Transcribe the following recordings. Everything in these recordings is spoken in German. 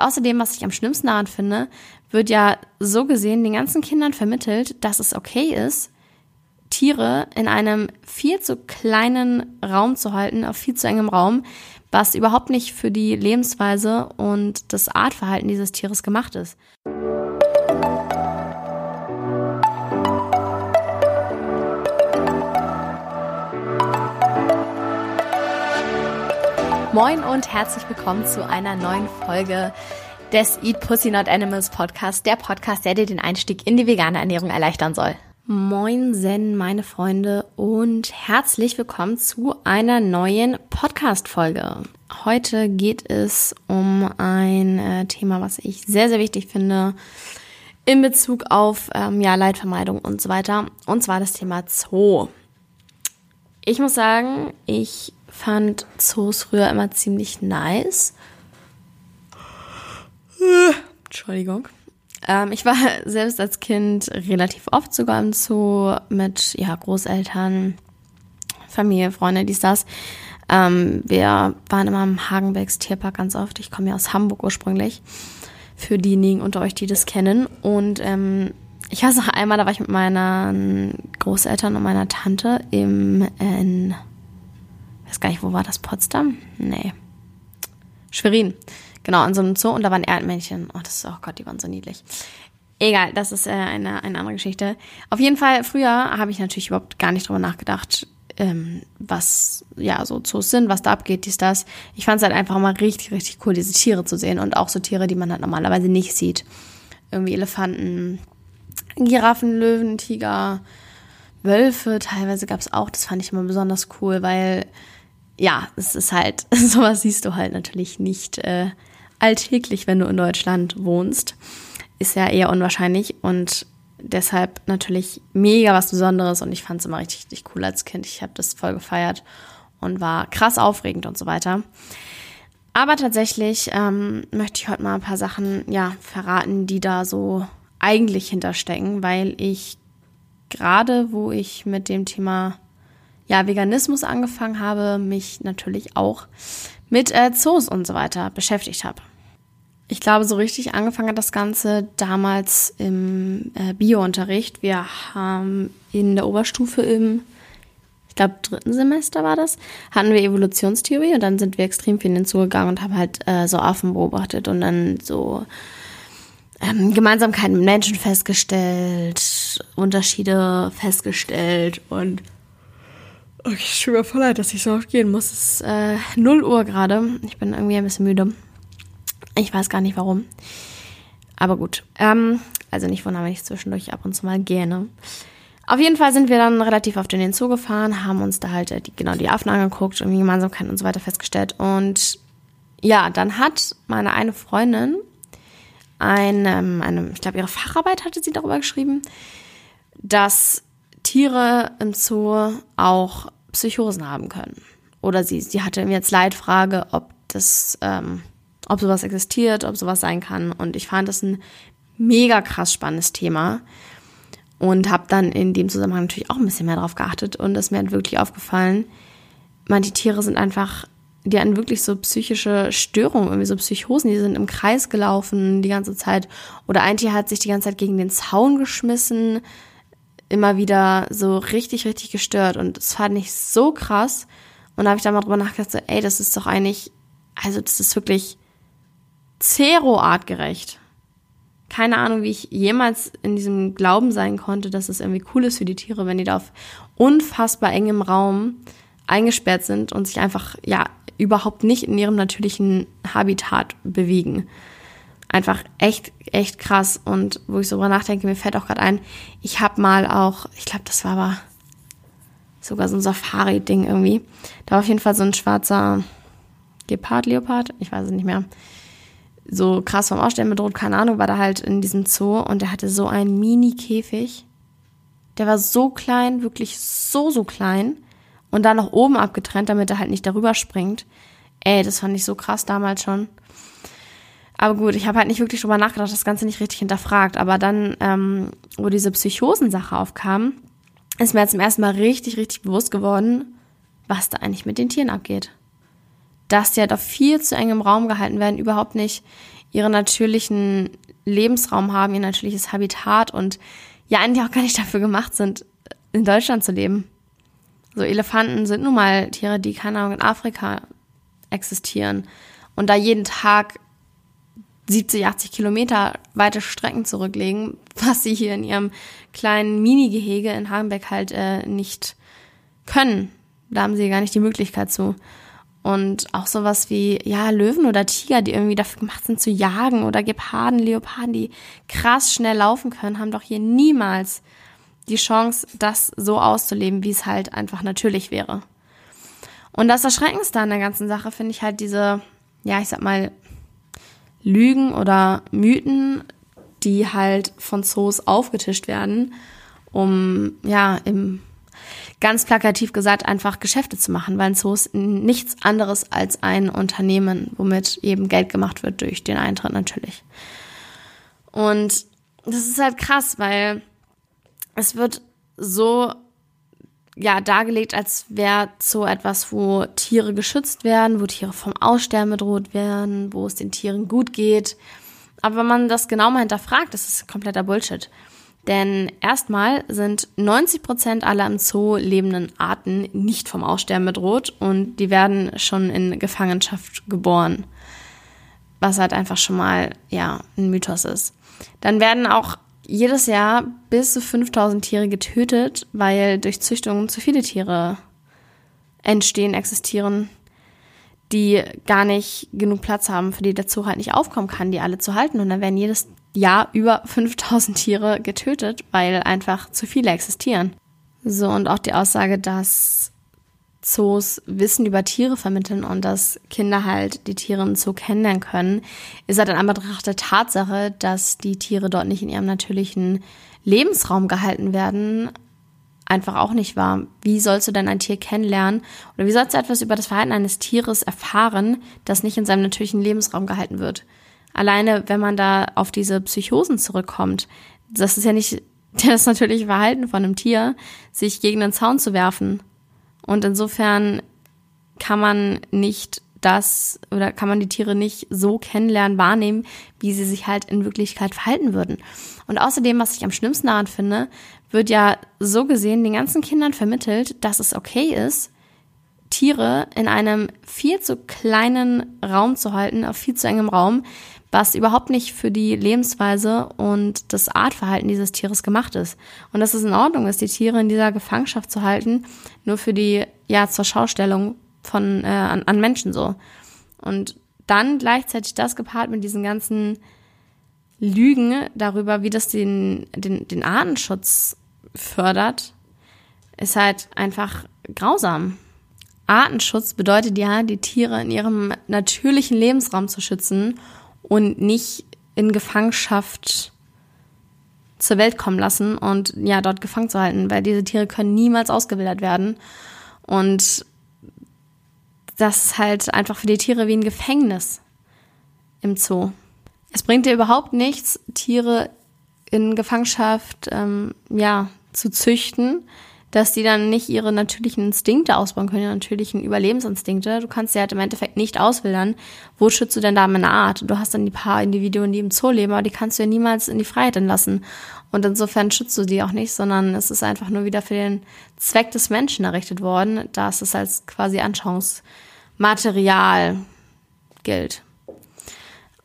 außerdem, was ich am schlimmsten daran finde, wird ja so gesehen den ganzen Kindern vermittelt, dass es okay ist, Tiere in einem viel zu kleinen Raum zu halten, auf viel zu engem Raum, was überhaupt nicht für die Lebensweise und das Artverhalten dieses Tieres gemacht ist. Moin und herzlich willkommen zu einer neuen Folge des Eat Pussy Not Animals Podcast, der Podcast, der dir den Einstieg in die vegane Ernährung erleichtern soll. Moin Zen, meine Freunde und herzlich willkommen zu einer neuen Podcast-Folge. Heute geht es um ein äh, Thema, was ich sehr, sehr wichtig finde in Bezug auf ähm, ja, Leidvermeidung und so weiter. Und zwar das Thema Zoo. Ich muss sagen, ich fand Zoos früher immer ziemlich nice. Entschuldigung. Ähm, ich war selbst als Kind relativ oft sogar im Zoo mit ja, Großeltern, Familie, Freunde, dies, das. Ähm, wir waren immer im Hagenbecks Tierpark ganz oft. Ich komme ja aus Hamburg ursprünglich. Für diejenigen unter euch, die das kennen. Und ähm, ich weiß noch einmal, da war ich mit meinen Großeltern und meiner Tante im in weiß gar nicht, wo war das? Potsdam? Nee. Schwerin. Genau, an so einem Zoo und da waren Erdmännchen. Oh, das ist, oh Gott, die waren so niedlich. Egal, das ist äh, eine, eine andere Geschichte. Auf jeden Fall, früher habe ich natürlich überhaupt gar nicht drüber nachgedacht, ähm, was ja so Zoos sind, was da abgeht, dies, das. Ich fand es halt einfach mal richtig, richtig cool, diese Tiere zu sehen und auch so Tiere, die man halt normalerweise nicht sieht. Irgendwie Elefanten, Giraffen, Löwen, Tiger, Wölfe, teilweise gab es auch. Das fand ich immer besonders cool, weil ja, es ist halt, sowas siehst du halt natürlich nicht äh, alltäglich, wenn du in Deutschland wohnst. Ist ja eher unwahrscheinlich und deshalb natürlich mega was Besonderes und ich fand es immer richtig, richtig cool als Kind. Ich habe das voll gefeiert und war krass aufregend und so weiter. Aber tatsächlich ähm, möchte ich heute mal ein paar Sachen ja verraten, die da so eigentlich hinterstecken, weil ich gerade, wo ich mit dem Thema ja, Veganismus angefangen habe, mich natürlich auch mit äh, Zoos und so weiter beschäftigt habe. Ich glaube, so richtig angefangen hat das Ganze damals im äh, Biounterricht. Wir haben in der Oberstufe im, ich glaube, dritten Semester war das, hatten wir Evolutionstheorie und dann sind wir extrem viel in den Zoo gegangen und haben halt äh, so Affen beobachtet und dann so ähm, Gemeinsamkeiten mit Menschen festgestellt, Unterschiede festgestellt und Okay, ich tut mir voll leid, dass ich so oft gehen muss. Es ist äh, 0 Uhr gerade. Ich bin irgendwie ein bisschen müde. Ich weiß gar nicht warum. Aber gut. Ähm, also nicht wundern, wenn ich zwischendurch ab und zu mal gehe. Ne? Auf jeden Fall sind wir dann relativ oft in den Zoo gefahren, haben uns da halt äh, die, genau die Affen angeguckt, irgendwie Gemeinsamkeiten und so weiter festgestellt. Und ja, dann hat meine eine Freundin ein, ähm, ich glaube, ihre Facharbeit hatte sie darüber geschrieben, dass Tiere im Zoo auch Psychosen haben können. Oder sie, sie hatte mir jetzt Leitfrage, ob das, ähm, ob sowas existiert, ob sowas sein kann. Und ich fand das ein mega krass spannendes Thema und habe dann in dem Zusammenhang natürlich auch ein bisschen mehr drauf geachtet und es mir hat wirklich aufgefallen, manche Tiere sind einfach, die hatten wirklich so psychische Störungen, irgendwie so Psychosen, die sind im Kreis gelaufen die ganze Zeit oder ein Tier hat sich die ganze Zeit gegen den Zaun geschmissen, immer wieder so richtig, richtig gestört. Und das fand ich so krass. Und da habe ich dann mal drüber nachgedacht, so, ey, das ist doch eigentlich, also das ist wirklich zero-artgerecht. Keine Ahnung, wie ich jemals in diesem Glauben sein konnte, dass es irgendwie cool ist für die Tiere, wenn die da auf unfassbar engem Raum eingesperrt sind und sich einfach, ja, überhaupt nicht in ihrem natürlichen Habitat bewegen einfach echt, echt krass. Und wo ich so drüber nachdenke, mir fällt auch gerade ein, ich habe mal auch, ich glaube, das war aber sogar so ein Safari-Ding irgendwie. Da war auf jeden Fall so ein schwarzer Gepard, Leopard, ich weiß es nicht mehr. So krass vom Ausstellen bedroht, keine Ahnung, war da halt in diesem Zoo und der hatte so einen Mini-Käfig. Der war so klein, wirklich so, so klein. Und dann noch oben abgetrennt, damit er halt nicht darüber springt. Ey, das fand ich so krass damals schon. Aber gut, ich habe halt nicht wirklich drüber nachgedacht, das Ganze nicht richtig hinterfragt. Aber dann, ähm, wo diese Psychosensache aufkam, ist mir jetzt zum ersten Mal richtig, richtig bewusst geworden, was da eigentlich mit den Tieren abgeht. dass die halt auf viel zu engem Raum gehalten werden, überhaupt nicht ihren natürlichen Lebensraum haben, ihr natürliches Habitat und ja eigentlich auch gar nicht dafür gemacht sind, in Deutschland zu leben. So Elefanten sind nun mal Tiere, die keine Ahnung in Afrika existieren und da jeden Tag 70, 80 Kilometer weite Strecken zurücklegen, was sie hier in ihrem kleinen Mini-Gehege in Hagenbeck halt äh, nicht können. Da haben sie gar nicht die Möglichkeit zu. Und auch sowas wie, ja, Löwen oder Tiger, die irgendwie dafür gemacht sind zu jagen oder Geparden, Leoparden, die krass schnell laufen können, haben doch hier niemals die Chance, das so auszuleben, wie es halt einfach natürlich wäre. Und das Erschreckendste an der ganzen Sache finde ich halt diese, ja, ich sag mal, Lügen oder Mythen, die halt von Zoos aufgetischt werden, um, ja, im ganz plakativ gesagt, einfach Geschäfte zu machen, weil ein Zoo ist nichts anderes als ein Unternehmen, womit eben Geld gemacht wird durch den Eintritt natürlich. Und das ist halt krass, weil es wird so ja dargelegt, als wäre so etwas, wo Tiere geschützt werden, wo Tiere vom Aussterben bedroht werden, wo es den Tieren gut geht. Aber wenn man das genau mal hinterfragt, das ist kompletter Bullshit. Denn erstmal sind 90 Prozent aller im Zoo lebenden Arten nicht vom Aussterben bedroht und die werden schon in Gefangenschaft geboren. Was halt einfach schon mal, ja, ein Mythos ist. Dann werden auch jedes Jahr bis zu 5000 Tiere getötet, weil durch Züchtung zu viele Tiere entstehen, existieren, die gar nicht genug Platz haben, für die der Zoo halt nicht aufkommen kann, die alle zu halten. Und dann werden jedes Jahr über 5000 Tiere getötet, weil einfach zu viele existieren. So, und auch die Aussage, dass Zoos Wissen über Tiere vermitteln und dass Kinder halt die Tiere im Zoo kennenlernen können, ist halt in Anbetracht der Tatsache, dass die Tiere dort nicht in ihrem natürlichen Lebensraum gehalten werden, einfach auch nicht wahr. Wie sollst du denn ein Tier kennenlernen oder wie sollst du etwas über das Verhalten eines Tieres erfahren, das nicht in seinem natürlichen Lebensraum gehalten wird? Alleine, wenn man da auf diese Psychosen zurückkommt, das ist ja nicht das natürliche Verhalten von einem Tier, sich gegen den Zaun zu werfen. Und insofern kann man nicht das oder kann man die Tiere nicht so kennenlernen, wahrnehmen, wie sie sich halt in Wirklichkeit verhalten würden. Und außerdem, was ich am schlimmsten daran finde, wird ja so gesehen den ganzen Kindern vermittelt, dass es okay ist, Tiere in einem viel zu kleinen Raum zu halten, auf viel zu engem Raum, was überhaupt nicht für die Lebensweise und das Artverhalten dieses Tieres gemacht ist. Und dass es in Ordnung ist, die Tiere in dieser Gefangenschaft zu halten, nur für die, ja, zur Schaustellung von, äh, an, an Menschen so. Und dann gleichzeitig das gepaart mit diesen ganzen Lügen darüber, wie das den, den, den Artenschutz fördert, ist halt einfach grausam. Artenschutz bedeutet ja, die Tiere in ihrem natürlichen Lebensraum zu schützen und nicht in Gefangenschaft zur Welt kommen lassen und ja, dort gefangen zu halten, weil diese Tiere können niemals ausgewildert werden. Und das ist halt einfach für die Tiere wie ein Gefängnis im Zoo. Es bringt dir überhaupt nichts, Tiere in Gefangenschaft ähm, ja, zu züchten, dass die dann nicht ihre natürlichen Instinkte ausbauen können, ihre natürlichen Überlebensinstinkte. Du kannst sie halt im Endeffekt nicht auswildern. Wo schützt du denn da eine Art? Du hast dann die paar Individuen, die im Zoo leben, aber die kannst du ja niemals in die Freiheit entlassen. Und insofern schützt du die auch nicht, sondern es ist einfach nur wieder für den Zweck des Menschen errichtet worden, da es als quasi Anschauungsmaterial gilt.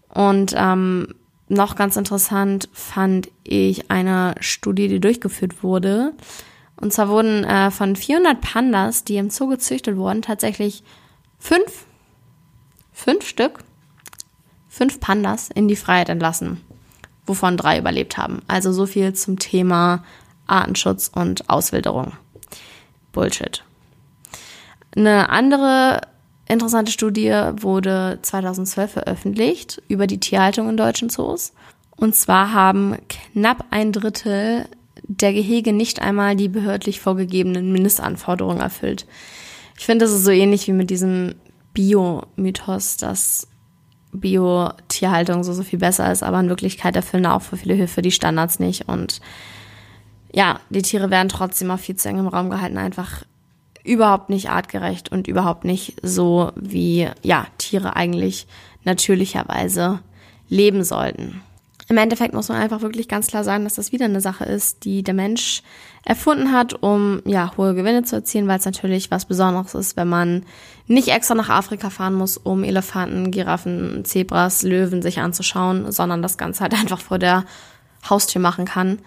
Und ähm, noch ganz interessant fand ich eine Studie, die durchgeführt wurde, und zwar wurden äh, von 400 Pandas, die im Zoo gezüchtet wurden, tatsächlich fünf, fünf Stück, fünf Pandas in die Freiheit entlassen, wovon drei überlebt haben. Also so viel zum Thema Artenschutz und Auswilderung. Bullshit. Eine andere interessante Studie wurde 2012 veröffentlicht über die Tierhaltung in deutschen Zoos. Und zwar haben knapp ein Drittel der Gehege nicht einmal die behördlich vorgegebenen Mindestanforderungen erfüllt. Ich finde, das ist so ähnlich wie mit diesem Bio-Mythos, dass Bio-Tierhaltung so, so viel besser ist, aber in Wirklichkeit erfüllen auch für viele Höfe die Standards nicht. Und ja, die Tiere werden trotzdem auf viel zu engem Raum gehalten, einfach überhaupt nicht artgerecht und überhaupt nicht so, wie ja, Tiere eigentlich natürlicherweise leben sollten. Im Endeffekt muss man einfach wirklich ganz klar sagen, dass das wieder eine Sache ist, die der Mensch erfunden hat, um ja hohe Gewinne zu erzielen, weil es natürlich was Besonderes ist, wenn man nicht extra nach Afrika fahren muss, um Elefanten, Giraffen, Zebras, Löwen sich anzuschauen, sondern das Ganze halt einfach vor der Haustür machen kann.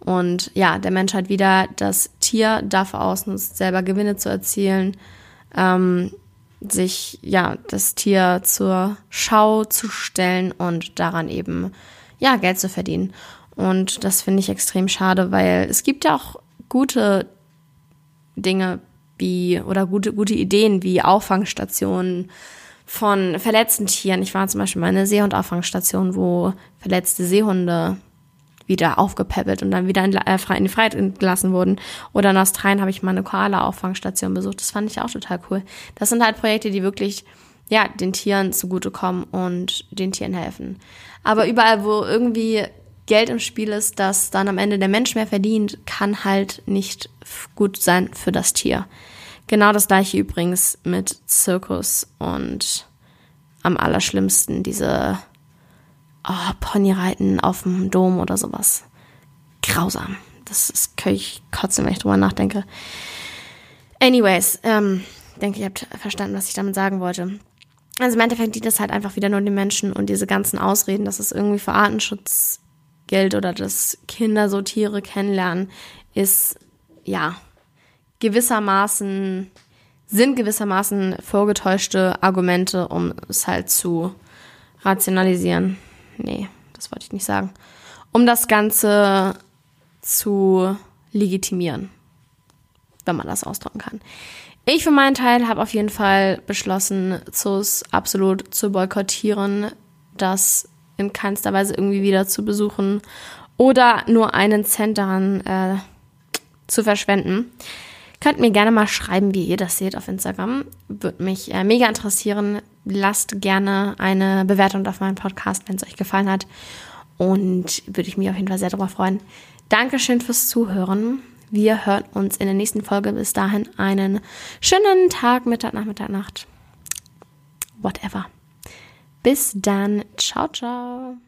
Und ja, der Mensch hat wieder das Tier dafür ausnutzt, selber Gewinne zu erzielen, ähm, sich ja das Tier zur Schau zu stellen und daran eben ja, Geld zu verdienen. Und das finde ich extrem schade, weil es gibt ja auch gute Dinge wie oder gute, gute Ideen wie Auffangstationen von verletzten Tieren. Ich war zum Beispiel mal in einer Seehundauffangstation, wo verletzte Seehunde wieder aufgepäppelt und dann wieder in, äh, in die Freiheit entlassen wurden. Oder in Australien habe ich mal eine Koala-Auffangstation besucht. Das fand ich auch total cool. Das sind halt Projekte, die wirklich ja, den Tieren zugutekommen und den Tieren helfen. Aber überall, wo irgendwie Geld im Spiel ist, das dann am Ende der Mensch mehr verdient, kann halt nicht gut sein für das Tier. Genau das gleiche übrigens mit Zirkus und am allerschlimmsten diese oh, Ponyreiten auf dem Dom oder sowas. Grausam. Das ist, kann ich kotzen, wenn ich drüber nachdenke. Anyways, ähm, denke, ihr habt verstanden, was ich damit sagen wollte. Also im Endeffekt dient das halt einfach wieder nur den Menschen und diese ganzen Ausreden, dass es irgendwie für Artenschutz gilt oder dass Kinder so Tiere kennenlernen, ist ja gewissermaßen, sind gewissermaßen vorgetäuschte Argumente, um es halt zu rationalisieren. Nee, das wollte ich nicht sagen. Um das Ganze zu legitimieren, wenn man das ausdrücken kann. Ich für meinen Teil habe auf jeden Fall beschlossen, Zoos absolut zu boykottieren, das in keinster Weise irgendwie wieder zu besuchen oder nur einen Cent daran äh, zu verschwenden. Könnt mir gerne mal schreiben, wie ihr das seht auf Instagram. Würde mich äh, mega interessieren. Lasst gerne eine Bewertung auf meinem Podcast, wenn es euch gefallen hat. Und würde ich mich auf jeden Fall sehr darüber freuen. Dankeschön fürs Zuhören. Wir hören uns in der nächsten Folge. Bis dahin einen schönen Tag, Mittag, Nachmittag, Nacht. Whatever. Bis dann. Ciao, ciao.